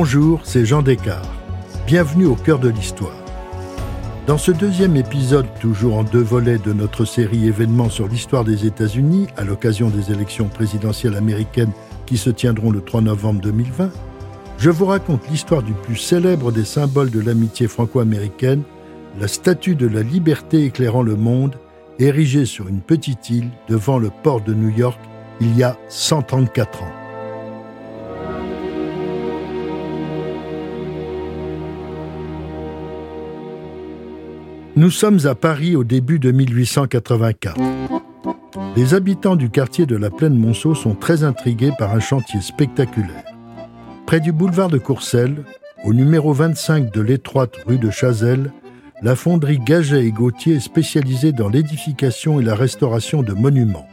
Bonjour, c'est Jean Descartes. Bienvenue au cœur de l'histoire. Dans ce deuxième épisode, toujours en deux volets de notre série événements sur l'histoire des États-Unis, à l'occasion des élections présidentielles américaines qui se tiendront le 3 novembre 2020, je vous raconte l'histoire du plus célèbre des symboles de l'amitié franco-américaine, la statue de la liberté éclairant le monde, érigée sur une petite île devant le port de New York il y a 134 ans. Nous sommes à Paris au début de 1884. Les habitants du quartier de la Plaine Monceau sont très intrigués par un chantier spectaculaire. Près du boulevard de Courcelles, au numéro 25 de l'étroite rue de Chazelles, la fonderie Gaget et Gauthier est spécialisée dans l'édification et la restauration de monuments.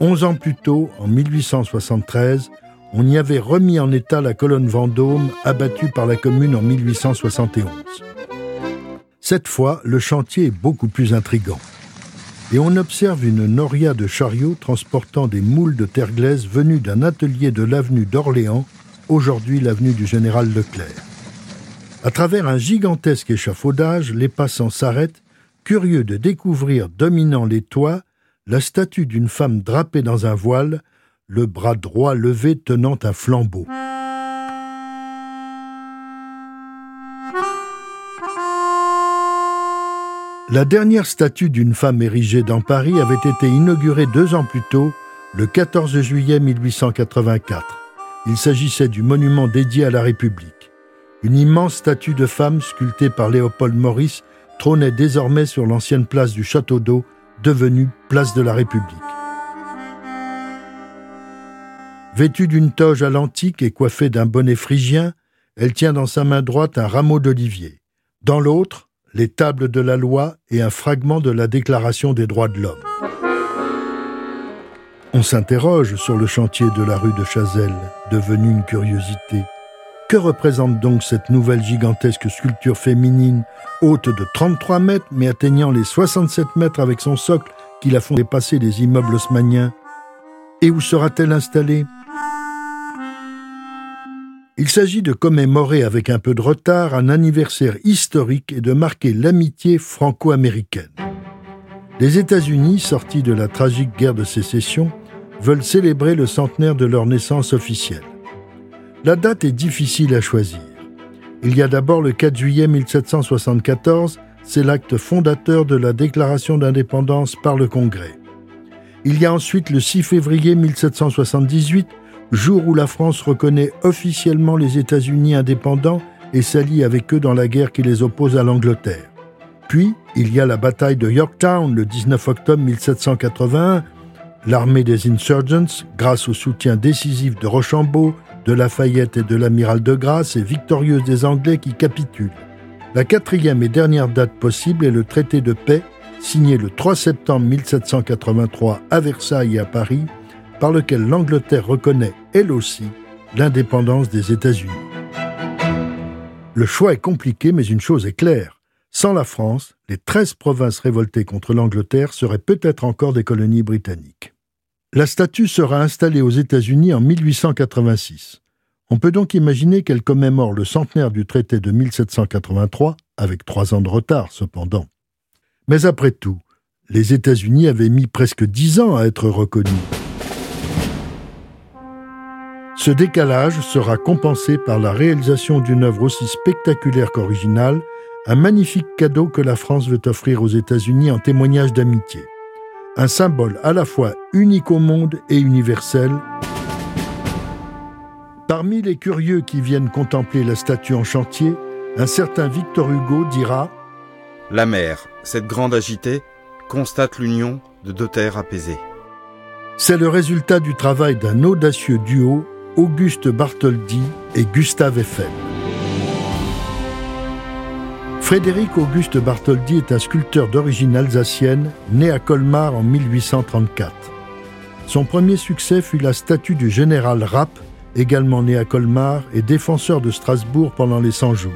Onze ans plus tôt, en 1873, on y avait remis en état la colonne Vendôme abattue par la commune en 1871. Cette fois, le chantier est beaucoup plus intrigant. Et on observe une noria de chariots transportant des moules de terre glaise venus d'un atelier de l'avenue d'Orléans, aujourd'hui l'avenue du Général Leclerc. À travers un gigantesque échafaudage, les passants s'arrêtent, curieux de découvrir, dominant les toits, la statue d'une femme drapée dans un voile, le bras droit levé tenant un flambeau. La dernière statue d'une femme érigée dans Paris avait été inaugurée deux ans plus tôt, le 14 juillet 1884. Il s'agissait du monument dédié à la République. Une immense statue de femme sculptée par Léopold Maurice trônait désormais sur l'ancienne place du Château d'Eau, devenue place de la République. Vêtue d'une toge à l'antique et coiffée d'un bonnet phrygien, elle tient dans sa main droite un rameau d'olivier. Dans l'autre, les tables de la loi et un fragment de la Déclaration des droits de l'homme. On s'interroge sur le chantier de la rue de Chazelles, devenu une curiosité. Que représente donc cette nouvelle gigantesque sculpture féminine, haute de 33 mètres mais atteignant les 67 mètres avec son socle qui la font dépasser les immeubles haussmanniens Et où sera-t-elle installée? Il s'agit de commémorer avec un peu de retard un anniversaire historique et de marquer l'amitié franco-américaine. Les États-Unis, sortis de la tragique guerre de sécession, veulent célébrer le centenaire de leur naissance officielle. La date est difficile à choisir. Il y a d'abord le 4 juillet 1774, c'est l'acte fondateur de la déclaration d'indépendance par le Congrès. Il y a ensuite le 6 février 1778, jour où la France reconnaît officiellement les États-Unis indépendants et s'allie avec eux dans la guerre qui les oppose à l'Angleterre. Puis, il y a la bataille de Yorktown le 19 octobre 1781. L'armée des insurgents, grâce au soutien décisif de Rochambeau, de Lafayette et de l'amiral de Grasse, est victorieuse des Anglais qui capitulent. La quatrième et dernière date possible est le traité de paix, signé le 3 septembre 1783 à Versailles et à Paris, par lequel l'Angleterre reconnaît, elle aussi, l'indépendance des États-Unis. Le choix est compliqué, mais une chose est claire. Sans la France, les 13 provinces révoltées contre l'Angleterre seraient peut-être encore des colonies britanniques. La statue sera installée aux États-Unis en 1886. On peut donc imaginer qu'elle commémore le centenaire du traité de 1783, avec trois ans de retard cependant. Mais après tout, les États-Unis avaient mis presque dix ans à être reconnus. Ce décalage sera compensé par la réalisation d'une œuvre aussi spectaculaire qu'originale, un magnifique cadeau que la France veut offrir aux États-Unis en témoignage d'amitié. Un symbole à la fois unique au monde et universel. Parmi les curieux qui viennent contempler la statue en chantier, un certain Victor Hugo dira La mer, cette grande agitée, constate l'union de deux terres apaisées. C'est le résultat du travail d'un audacieux duo Auguste Bartholdi et Gustave Eiffel. Frédéric Auguste Bartholdi est un sculpteur d'origine alsacienne, né à Colmar en 1834. Son premier succès fut la statue du général Rapp, également né à Colmar et défenseur de Strasbourg pendant les 100 jours.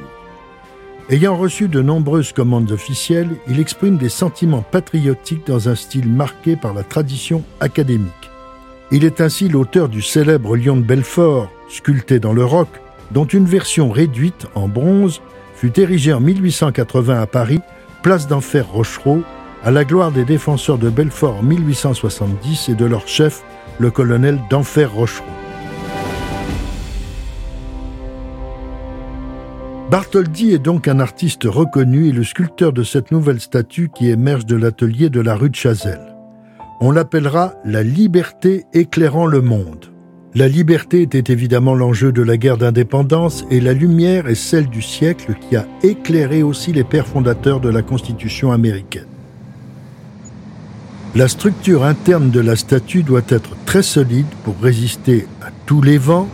Ayant reçu de nombreuses commandes officielles, il exprime des sentiments patriotiques dans un style marqué par la tradition académique. Il est ainsi l'auteur du célèbre lion de Belfort, sculpté dans le roc, dont une version réduite en bronze fut érigée en 1880 à Paris, place d'Enfer Rochereau, à la gloire des défenseurs de Belfort en 1870 et de leur chef, le colonel d'Enfer Rochereau. Bartholdi est donc un artiste reconnu et le sculpteur de cette nouvelle statue qui émerge de l'atelier de la rue de Chazelle. On l'appellera la liberté éclairant le monde. La liberté était évidemment l'enjeu de la guerre d'indépendance et la lumière est celle du siècle qui a éclairé aussi les pères fondateurs de la Constitution américaine. La structure interne de la statue doit être très solide pour résister à tous les vents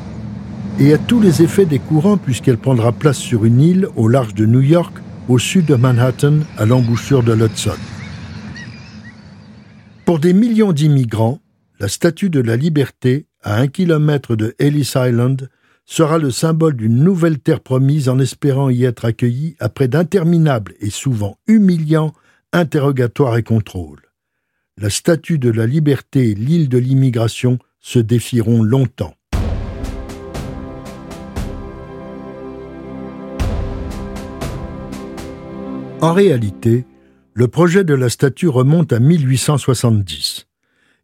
et à tous les effets des courants puisqu'elle prendra place sur une île au large de New York, au sud de Manhattan, à l'embouchure de l'Hudson. Pour des millions d'immigrants, la statue de la liberté, à un kilomètre de Ellis Island, sera le symbole d'une nouvelle terre promise en espérant y être accueillis après d'interminables et souvent humiliants interrogatoires et contrôles. La statue de la liberté et l'île de l'immigration se défieront longtemps. En réalité, le projet de la statue remonte à 1870.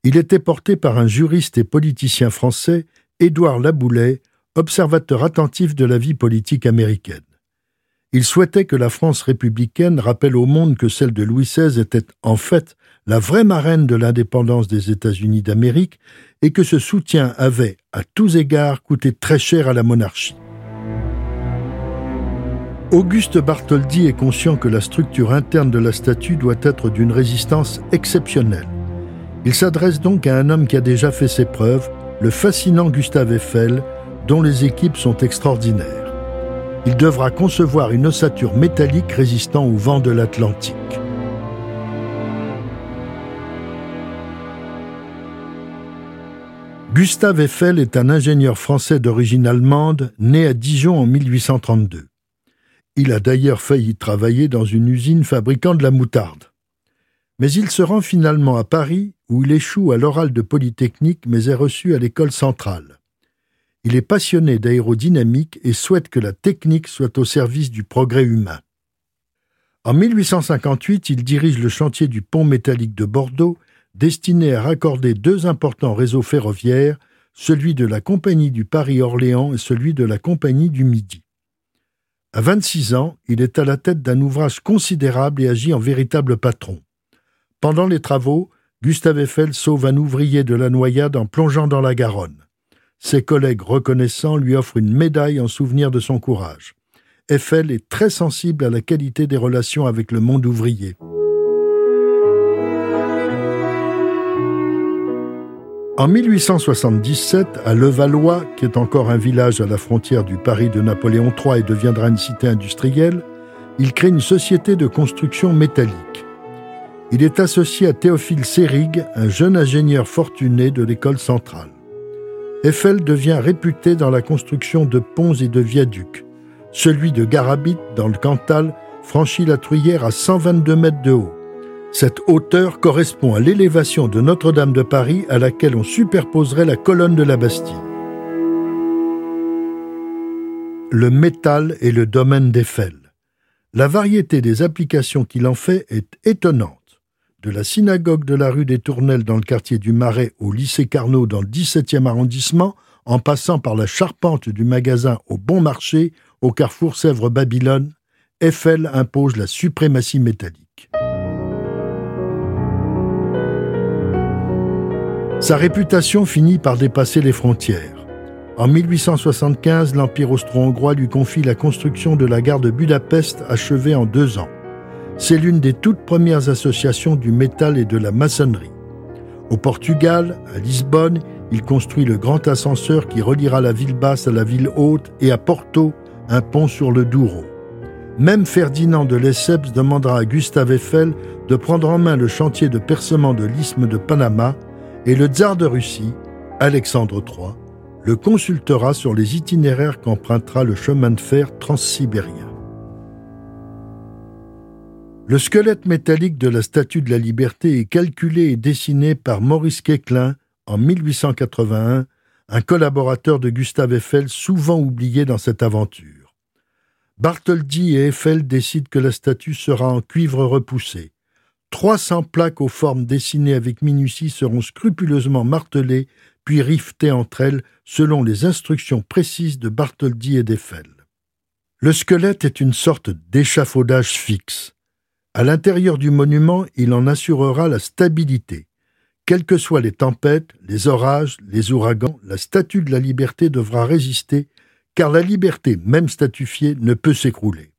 Il était porté par un juriste et politicien français, Édouard Laboulet, observateur attentif de la vie politique américaine. Il souhaitait que la France républicaine rappelle au monde que celle de Louis XVI était en fait la vraie marraine de l'indépendance des États-Unis d'Amérique et que ce soutien avait, à tous égards, coûté très cher à la monarchie. Auguste Bartholdi est conscient que la structure interne de la statue doit être d'une résistance exceptionnelle. Il s'adresse donc à un homme qui a déjà fait ses preuves, le fascinant Gustave Eiffel, dont les équipes sont extraordinaires. Il devra concevoir une ossature métallique résistant au vent de l'Atlantique. Gustave Eiffel est un ingénieur français d'origine allemande, né à Dijon en 1832. Il a d'ailleurs failli travailler dans une usine fabriquant de la moutarde. Mais il se rend finalement à Paris, où il échoue à l'oral de Polytechnique mais est reçu à l'école centrale. Il est passionné d'aérodynamique et souhaite que la technique soit au service du progrès humain. En 1858, il dirige le chantier du pont métallique de Bordeaux, destiné à raccorder deux importants réseaux ferroviaires, celui de la Compagnie du Paris-Orléans et celui de la Compagnie du Midi. À 26 ans, il est à la tête d'un ouvrage considérable et agit en véritable patron. Pendant les travaux, Gustave Eiffel sauve un ouvrier de la noyade en plongeant dans la Garonne. Ses collègues reconnaissants lui offrent une médaille en souvenir de son courage. Eiffel est très sensible à la qualité des relations avec le monde ouvrier. En 1877, à Levallois, qui est encore un village à la frontière du Paris de Napoléon III et deviendra une cité industrielle, il crée une société de construction métallique. Il est associé à Théophile Sérig, un jeune ingénieur fortuné de l'école centrale. Eiffel devient réputé dans la construction de ponts et de viaducs. Celui de Garabit, dans le Cantal, franchit la Truyère à 122 mètres de haut. Cette hauteur correspond à l'élévation de Notre-Dame de Paris à laquelle on superposerait la colonne de la Bastille. Le métal est le domaine d'Eiffel. La variété des applications qu'il en fait est étonnante. De la synagogue de la rue des Tournelles dans le quartier du Marais au lycée Carnot dans le 17e arrondissement, en passant par la charpente du magasin au Bon Marché, au carrefour Sèvres-Babylone, Eiffel impose la suprématie métallique. Sa réputation finit par dépasser les frontières. En 1875, l'Empire austro-hongrois lui confie la construction de la gare de Budapest achevée en deux ans. C'est l'une des toutes premières associations du métal et de la maçonnerie. Au Portugal, à Lisbonne, il construit le grand ascenseur qui reliera la ville basse à la ville haute et à Porto, un pont sur le Douro. Même Ferdinand de Lesseps demandera à Gustave Eiffel de prendre en main le chantier de percement de l'isthme de Panama et le tsar de Russie, Alexandre III, le consultera sur les itinéraires qu'empruntera le chemin de fer transsibérien. Le squelette métallique de la Statue de la Liberté est calculé et dessiné par Maurice Quéclin en 1881, un collaborateur de Gustave Eiffel souvent oublié dans cette aventure. Bartholdi et Eiffel décident que la statue sera en cuivre repoussé. 300 plaques aux formes dessinées avec minutie seront scrupuleusement martelées puis rivetées entre elles selon les instructions précises de Bartholdi et d'Eiffel. Le squelette est une sorte d'échafaudage fixe. À l'intérieur du monument, il en assurera la stabilité. Quelles que soient les tempêtes, les orages, les ouragans, la statue de la liberté devra résister, car la liberté, même statufiée, ne peut s'écrouler.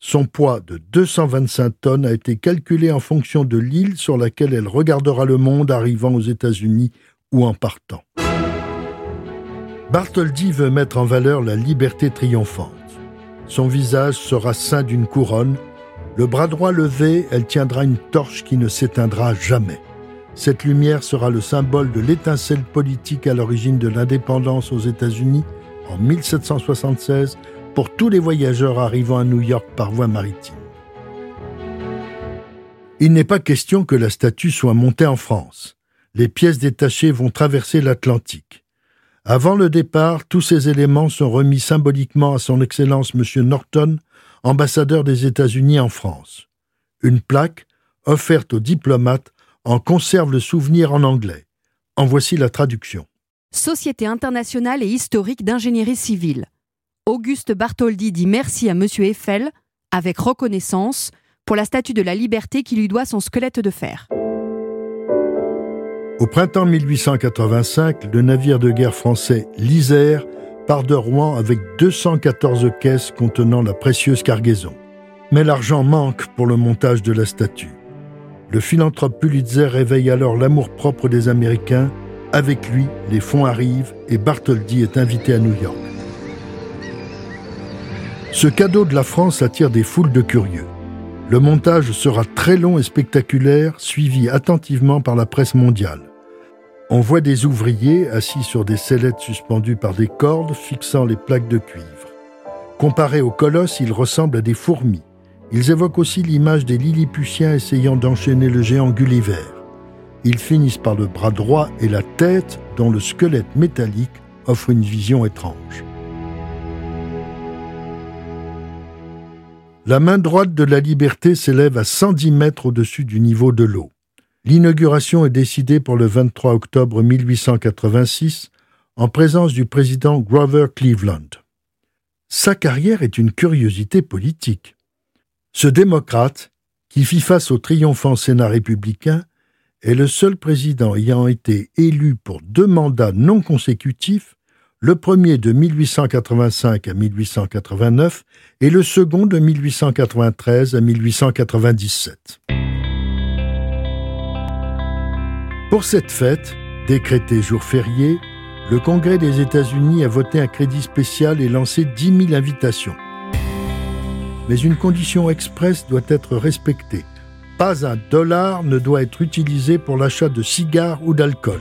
Son poids de 225 tonnes a été calculé en fonction de l'île sur laquelle elle regardera le monde arrivant aux États-Unis ou en partant. Bartholdi veut mettre en valeur la liberté triomphante. Son visage sera ceint d'une couronne. Le bras droit levé, elle tiendra une torche qui ne s'éteindra jamais. Cette lumière sera le symbole de l'étincelle politique à l'origine de l'indépendance aux États-Unis en 1776 pour tous les voyageurs arrivant à New York par voie maritime. Il n'est pas question que la statue soit montée en France. Les pièces détachées vont traverser l'Atlantique. Avant le départ, tous ces éléments sont remis symboliquement à son Excellence M. Norton, ambassadeur des États-Unis en France. Une plaque, offerte aux diplomates, en conserve le souvenir en anglais. En voici la traduction. Société internationale et historique d'ingénierie civile. Auguste Bartholdi dit merci à M. Eiffel, avec reconnaissance, pour la statue de la liberté qui lui doit son squelette de fer. Au printemps 1885, le navire de guerre français l'Isère part de Rouen avec 214 caisses contenant la précieuse cargaison. Mais l'argent manque pour le montage de la statue. Le philanthrope Pulitzer réveille alors l'amour-propre des Américains. Avec lui, les fonds arrivent et Bartholdi est invité à New York. Ce cadeau de la France attire des foules de curieux. Le montage sera très long et spectaculaire, suivi attentivement par la presse mondiale. On voit des ouvriers assis sur des sellettes suspendues par des cordes fixant les plaques de cuivre. Comparés aux colosses, ils ressemblent à des fourmis. Ils évoquent aussi l'image des Lilliputiens essayant d'enchaîner le géant Gulliver. Ils finissent par le bras droit et la tête dont le squelette métallique offre une vision étrange. La main droite de la liberté s'élève à 110 mètres au-dessus du niveau de l'eau. L'inauguration est décidée pour le 23 octobre 1886 en présence du président Grover Cleveland. Sa carrière est une curiosité politique. Ce démocrate, qui fit face au triomphant Sénat républicain, est le seul président ayant été élu pour deux mandats non consécutifs, le premier de 1885 à 1889 et le second de 1893 à 1897. Pour cette fête, décrétée jour férié, le Congrès des États-Unis a voté un crédit spécial et lancé 10 000 invitations. Mais une condition expresse doit être respectée. Pas un dollar ne doit être utilisé pour l'achat de cigares ou d'alcool.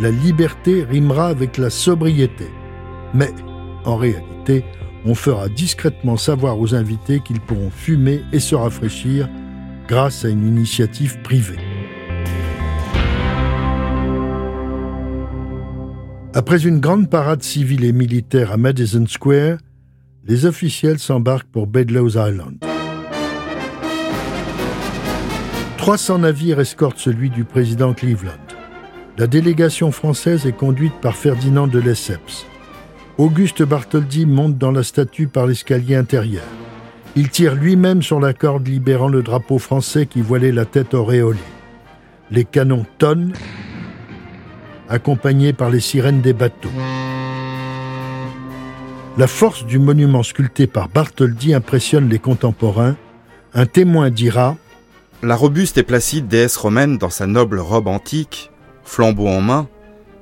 La liberté rimera avec la sobriété. Mais, en réalité, on fera discrètement savoir aux invités qu'ils pourront fumer et se rafraîchir grâce à une initiative privée. Après une grande parade civile et militaire à Madison Square, les officiels s'embarquent pour Bedloe's Island. 300 navires escortent celui du président Cleveland. La délégation française est conduite par Ferdinand de Lesseps. Auguste Bartholdi monte dans la statue par l'escalier intérieur. Il tire lui-même sur la corde libérant le drapeau français qui voilait la tête auréolée. Les canons tonnent accompagné par les sirènes des bateaux. La force du monument sculpté par Bartholdi impressionne les contemporains. Un témoin dira La robuste et placide déesse romaine dans sa noble robe antique, flambeau en main,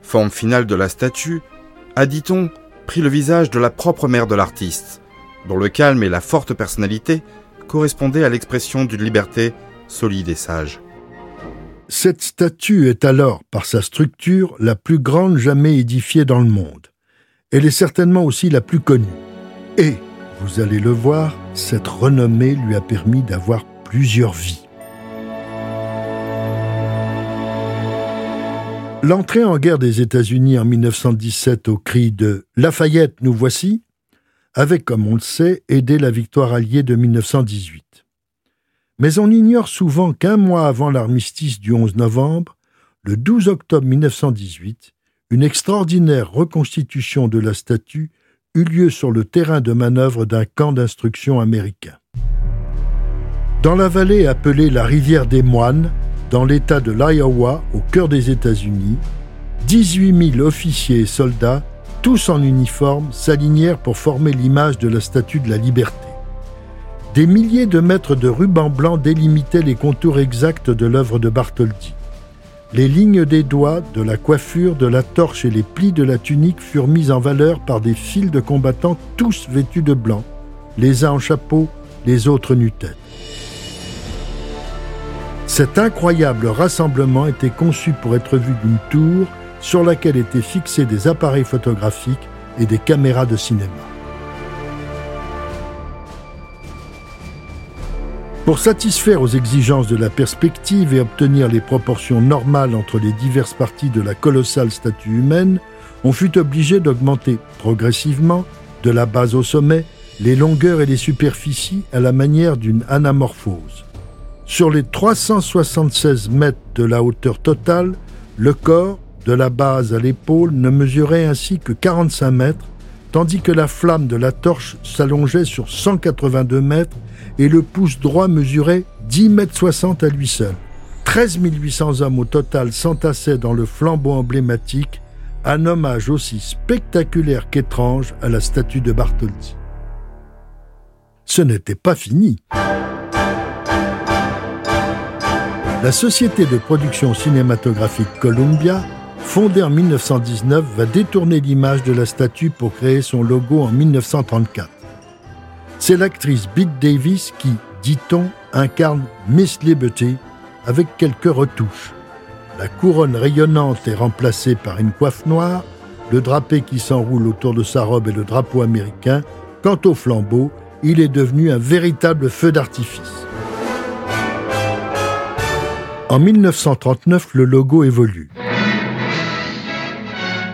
forme finale de la statue, a, dit-on, pris le visage de la propre mère de l'artiste, dont le calme et la forte personnalité correspondaient à l'expression d'une liberté solide et sage. Cette statue est alors, par sa structure, la plus grande jamais édifiée dans le monde. Elle est certainement aussi la plus connue. Et, vous allez le voir, cette renommée lui a permis d'avoir plusieurs vies. L'entrée en guerre des États-Unis en 1917 au cri de Lafayette, nous voici, avait, comme on le sait, aidé la victoire alliée de 1918. Mais on ignore souvent qu'un mois avant l'armistice du 11 novembre, le 12 octobre 1918, une extraordinaire reconstitution de la statue eut lieu sur le terrain de manœuvre d'un camp d'instruction américain. Dans la vallée appelée la rivière des moines, dans l'État de l'Iowa, au cœur des États-Unis, 18 000 officiers et soldats, tous en uniforme, s'alignèrent pour former l'image de la Statue de la Liberté. Des milliers de mètres de ruban blanc délimitaient les contours exacts de l'œuvre de Bartholdi. Les lignes des doigts, de la coiffure, de la torche et les plis de la tunique furent mis en valeur par des files de combattants tous vêtus de blanc, les uns en chapeau, les autres nu-tête. Cet incroyable rassemblement était conçu pour être vu d'une tour sur laquelle étaient fixés des appareils photographiques et des caméras de cinéma. Pour satisfaire aux exigences de la perspective et obtenir les proportions normales entre les diverses parties de la colossale statue humaine, on fut obligé d'augmenter progressivement, de la base au sommet, les longueurs et les superficies à la manière d'une anamorphose. Sur les 376 mètres de la hauteur totale, le corps, de la base à l'épaule, ne mesurait ainsi que 45 mètres, tandis que la flamme de la torche s'allongeait sur 182 mètres et le pouce droit mesurait 10 mètres 60 à lui seul. 13 800 hommes au total s'entassaient dans le flambeau emblématique, un hommage aussi spectaculaire qu'étrange à la statue de Bartholdi. Ce n'était pas fini. La société de production cinématographique Columbia, fondée en 1919, va détourner l'image de la statue pour créer son logo en 1934. C'est l'actrice Bette Davis qui, dit-on, incarne Miss Liberty avec quelques retouches. La couronne rayonnante est remplacée par une coiffe noire, le drapé qui s'enroule autour de sa robe est le drapeau américain. Quant au flambeau, il est devenu un véritable feu d'artifice. En 1939, le logo évolue.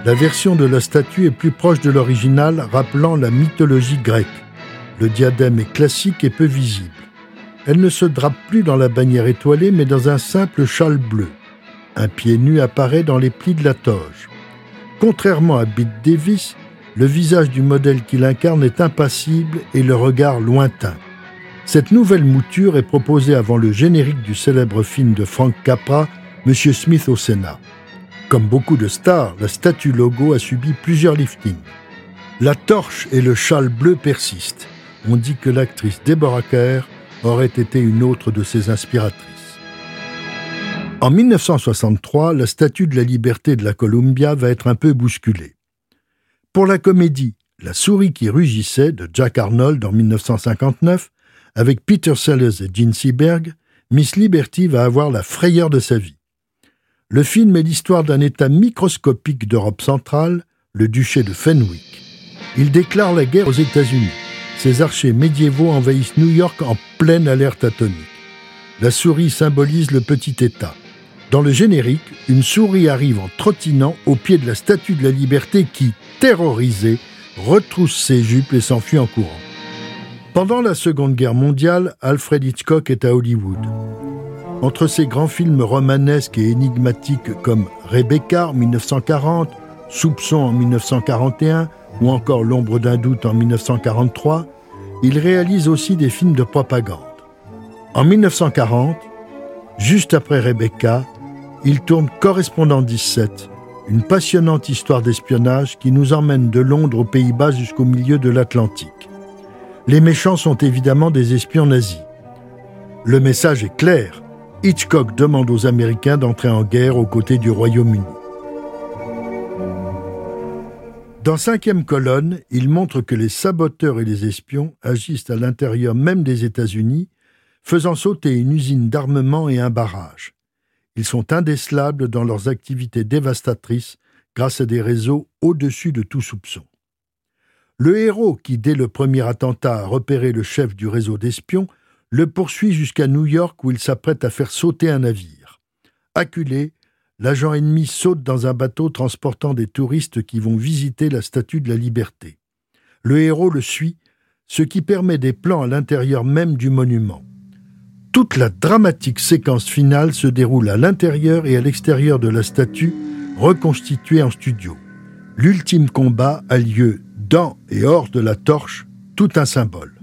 La version de la statue est plus proche de l'original, rappelant la mythologie grecque. Le diadème est classique et peu visible. Elle ne se drape plus dans la bannière étoilée, mais dans un simple châle bleu. Un pied nu apparaît dans les plis de la toge. Contrairement à Bette Davis, le visage du modèle qu'il incarne est impassible et le regard lointain. Cette nouvelle mouture est proposée avant le générique du célèbre film de Frank Capra, Monsieur Smith au Sénat. Comme beaucoup de stars, la statue logo a subi plusieurs liftings. La torche et le châle bleu persistent. On dit que l'actrice Deborah Kerr aurait été une autre de ses inspiratrices. En 1963, la statue de la liberté de la Columbia va être un peu bousculée. Pour la comédie La souris qui rugissait de Jack Arnold en 1959, avec Peter Sellers et Gene Seberg, Miss Liberty va avoir la frayeur de sa vie. Le film est l'histoire d'un État microscopique d'Europe centrale, le duché de Fenwick. Il déclare la guerre aux États-Unis. Ses archers médiévaux envahissent New York en pleine alerte atomique. La souris symbolise le petit État. Dans le générique, une souris arrive en trottinant au pied de la statue de la liberté qui, terrorisée, retrousse ses jupes et s'enfuit en courant. Pendant la Seconde Guerre mondiale, Alfred Hitchcock est à Hollywood. Entre ses grands films romanesques et énigmatiques comme Rebecca en 1940, Soupçon en 1941 ou encore L'ombre d'un doute en 1943, il réalise aussi des films de propagande. En 1940, juste après Rebecca, il tourne Correspondant 17, une passionnante histoire d'espionnage qui nous emmène de Londres aux Pays-Bas jusqu'au milieu de l'Atlantique. Les méchants sont évidemment des espions nazis. Le message est clair. Hitchcock demande aux Américains d'entrer en guerre aux côtés du Royaume-Uni. Dans cinquième colonne, il montre que les saboteurs et les espions agissent à l'intérieur même des États-Unis, faisant sauter une usine d'armement et un barrage. Ils sont indécelables dans leurs activités dévastatrices grâce à des réseaux au-dessus de tout soupçon. Le héros, qui dès le premier attentat a repéré le chef du réseau d'espions, le poursuit jusqu'à New York où il s'apprête à faire sauter un navire. Acculé, l'agent ennemi saute dans un bateau transportant des touristes qui vont visiter la Statue de la Liberté. Le héros le suit, ce qui permet des plans à l'intérieur même du monument. Toute la dramatique séquence finale se déroule à l'intérieur et à l'extérieur de la statue, reconstituée en studio. L'ultime combat a lieu dans et hors de la torche, tout un symbole.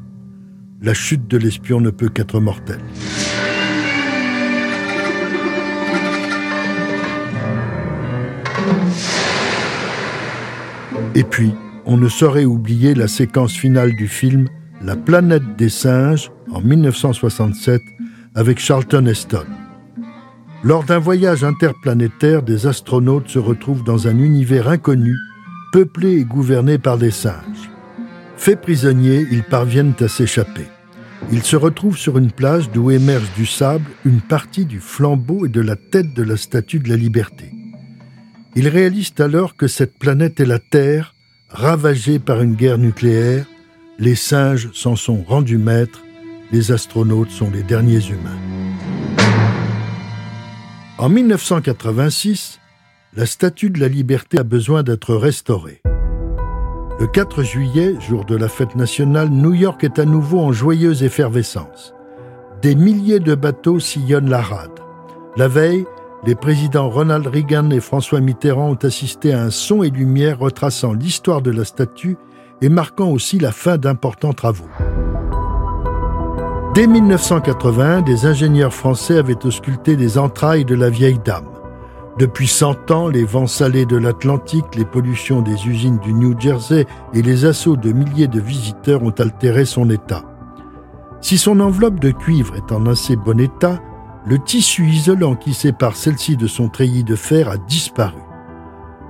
La chute de l'espion ne peut qu'être mortelle. Et puis, on ne saurait oublier la séquence finale du film La planète des singes en 1967 avec Charlton Heston. Lors d'un voyage interplanétaire, des astronautes se retrouvent dans un univers inconnu, peuplé et gouverné par des singes. Faits prisonniers, ils parviennent à s'échapper. Ils se retrouvent sur une plage d'où émerge du sable une partie du flambeau et de la tête de la statue de la liberté. Ils réalisent alors que cette planète est la Terre, ravagée par une guerre nucléaire. Les singes s'en sont rendus maîtres, les astronautes sont les derniers humains. En 1986, la Statue de la Liberté a besoin d'être restaurée. Le 4 juillet, jour de la fête nationale, New York est à nouveau en joyeuse effervescence. Des milliers de bateaux sillonnent la rade. La veille, les présidents Ronald Reagan et François Mitterrand ont assisté à un son et lumière retraçant l'histoire de la statue et marquant aussi la fin d'importants travaux. Dès 1980, des ingénieurs français avaient ausculté les entrailles de la vieille dame. Depuis 100 ans, les vents salés de l'Atlantique, les pollutions des usines du New Jersey et les assauts de milliers de visiteurs ont altéré son état. Si son enveloppe de cuivre est en assez bon état, le tissu isolant qui sépare celle-ci de son treillis de fer a disparu.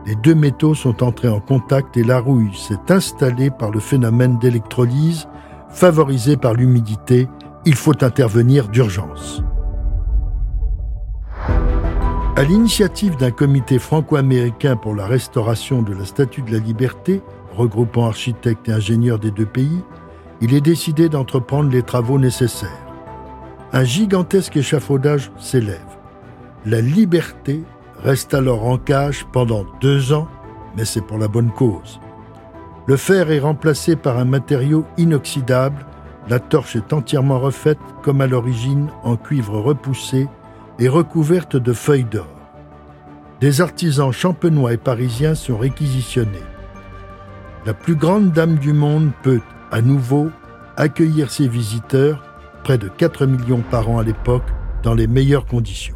Les deux métaux sont entrés en contact et la rouille s'est installée par le phénomène d'électrolyse, favorisé par l'humidité. Il faut intervenir d'urgence. À l'initiative d'un comité franco-américain pour la restauration de la Statue de la Liberté, regroupant architectes et ingénieurs des deux pays, il est décidé d'entreprendre les travaux nécessaires un gigantesque échafaudage s'élève. La liberté reste alors en cage pendant deux ans, mais c'est pour la bonne cause. Le fer est remplacé par un matériau inoxydable, la torche est entièrement refaite comme à l'origine en cuivre repoussé et recouverte de feuilles d'or. Des artisans champenois et parisiens sont réquisitionnés. La plus grande dame du monde peut, à nouveau, accueillir ses visiteurs près de 4 millions par an à l'époque, dans les meilleures conditions.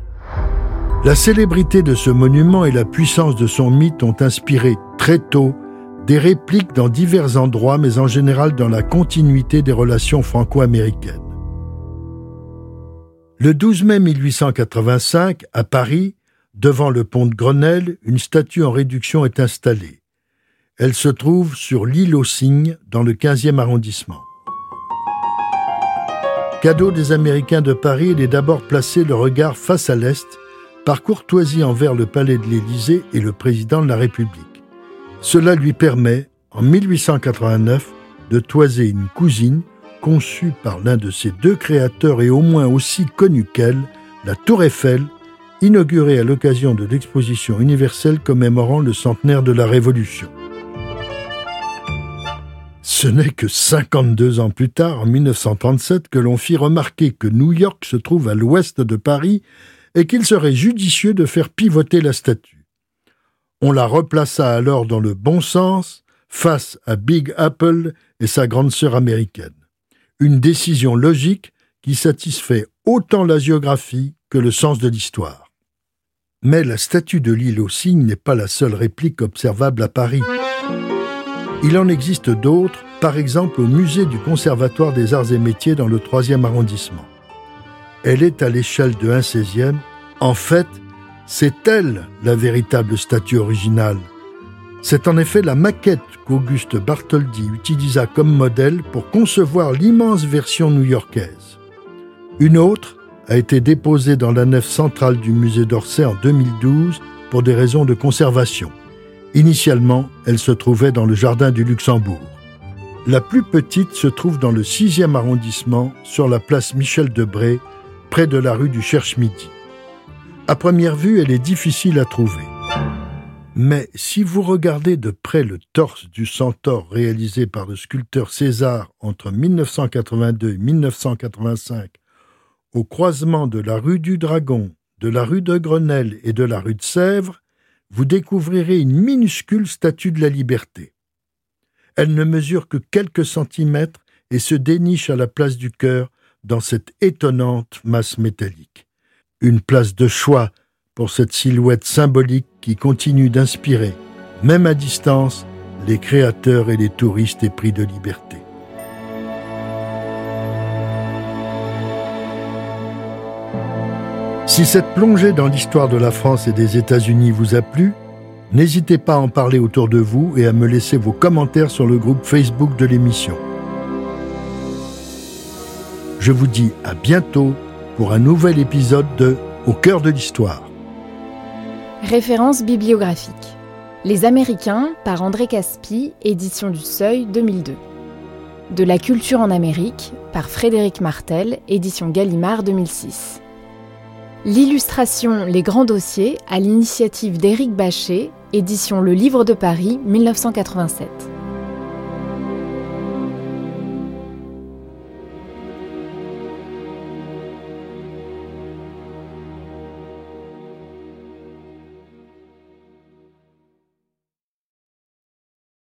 La célébrité de ce monument et la puissance de son mythe ont inspiré très tôt des répliques dans divers endroits, mais en général dans la continuité des relations franco-américaines. Le 12 mai 1885, à Paris, devant le pont de Grenelle, une statue en réduction est installée. Elle se trouve sur l'île aux Cygnes, dans le 15e arrondissement. Cadeau des Américains de Paris, il est d'abord placé le regard face à l'Est, par courtoisie envers le palais de l'Élysée et le président de la République. Cela lui permet, en 1889, de toiser une cousine conçue par l'un de ses deux créateurs et au moins aussi connu qu'elle, la Tour Eiffel, inaugurée à l'occasion de l'exposition universelle commémorant le centenaire de la Révolution. Ce n'est que 52 ans plus tard, en 1937, que l'on fit remarquer que New York se trouve à l'ouest de Paris et qu'il serait judicieux de faire pivoter la statue. On la replaça alors dans le bon sens, face à Big Apple et sa grande sœur américaine. Une décision logique qui satisfait autant la géographie que le sens de l'histoire. Mais la statue de l'île aux cygnes n'est pas la seule réplique observable à Paris. Il en existe d'autres, par exemple au musée du Conservatoire des Arts et Métiers dans le 3e arrondissement. Elle est à l'échelle de 1 16e. En fait, c'est elle la véritable statue originale. C'est en effet la maquette qu'Auguste Bartholdi utilisa comme modèle pour concevoir l'immense version new-yorkaise. Une autre a été déposée dans la nef centrale du musée d'Orsay en 2012 pour des raisons de conservation. Initialement, elle se trouvait dans le jardin du Luxembourg. La plus petite se trouve dans le 6e arrondissement, sur la place Michel Debré, près de la rue du Cherche-Midi. À première vue, elle est difficile à trouver. Mais si vous regardez de près le torse du centaure réalisé par le sculpteur César entre 1982 et 1985, au croisement de la rue du Dragon, de la rue de Grenelle et de la rue de Sèvres, vous découvrirez une minuscule statue de la liberté. Elle ne mesure que quelques centimètres et se déniche à la place du cœur dans cette étonnante masse métallique. Une place de choix pour cette silhouette symbolique qui continue d'inspirer, même à distance, les créateurs et les touristes épris de liberté. Si cette plongée dans l'histoire de la France et des États-Unis vous a plu, n'hésitez pas à en parler autour de vous et à me laisser vos commentaires sur le groupe Facebook de l'émission. Je vous dis à bientôt pour un nouvel épisode de Au cœur de l'histoire. Référence bibliographique. Les Américains par André Caspi, édition du Seuil 2002. De la culture en Amérique par Frédéric Martel, édition Gallimard 2006. L'illustration Les Grands Dossiers à l'initiative d'Éric Bachet, édition Le Livre de Paris 1987.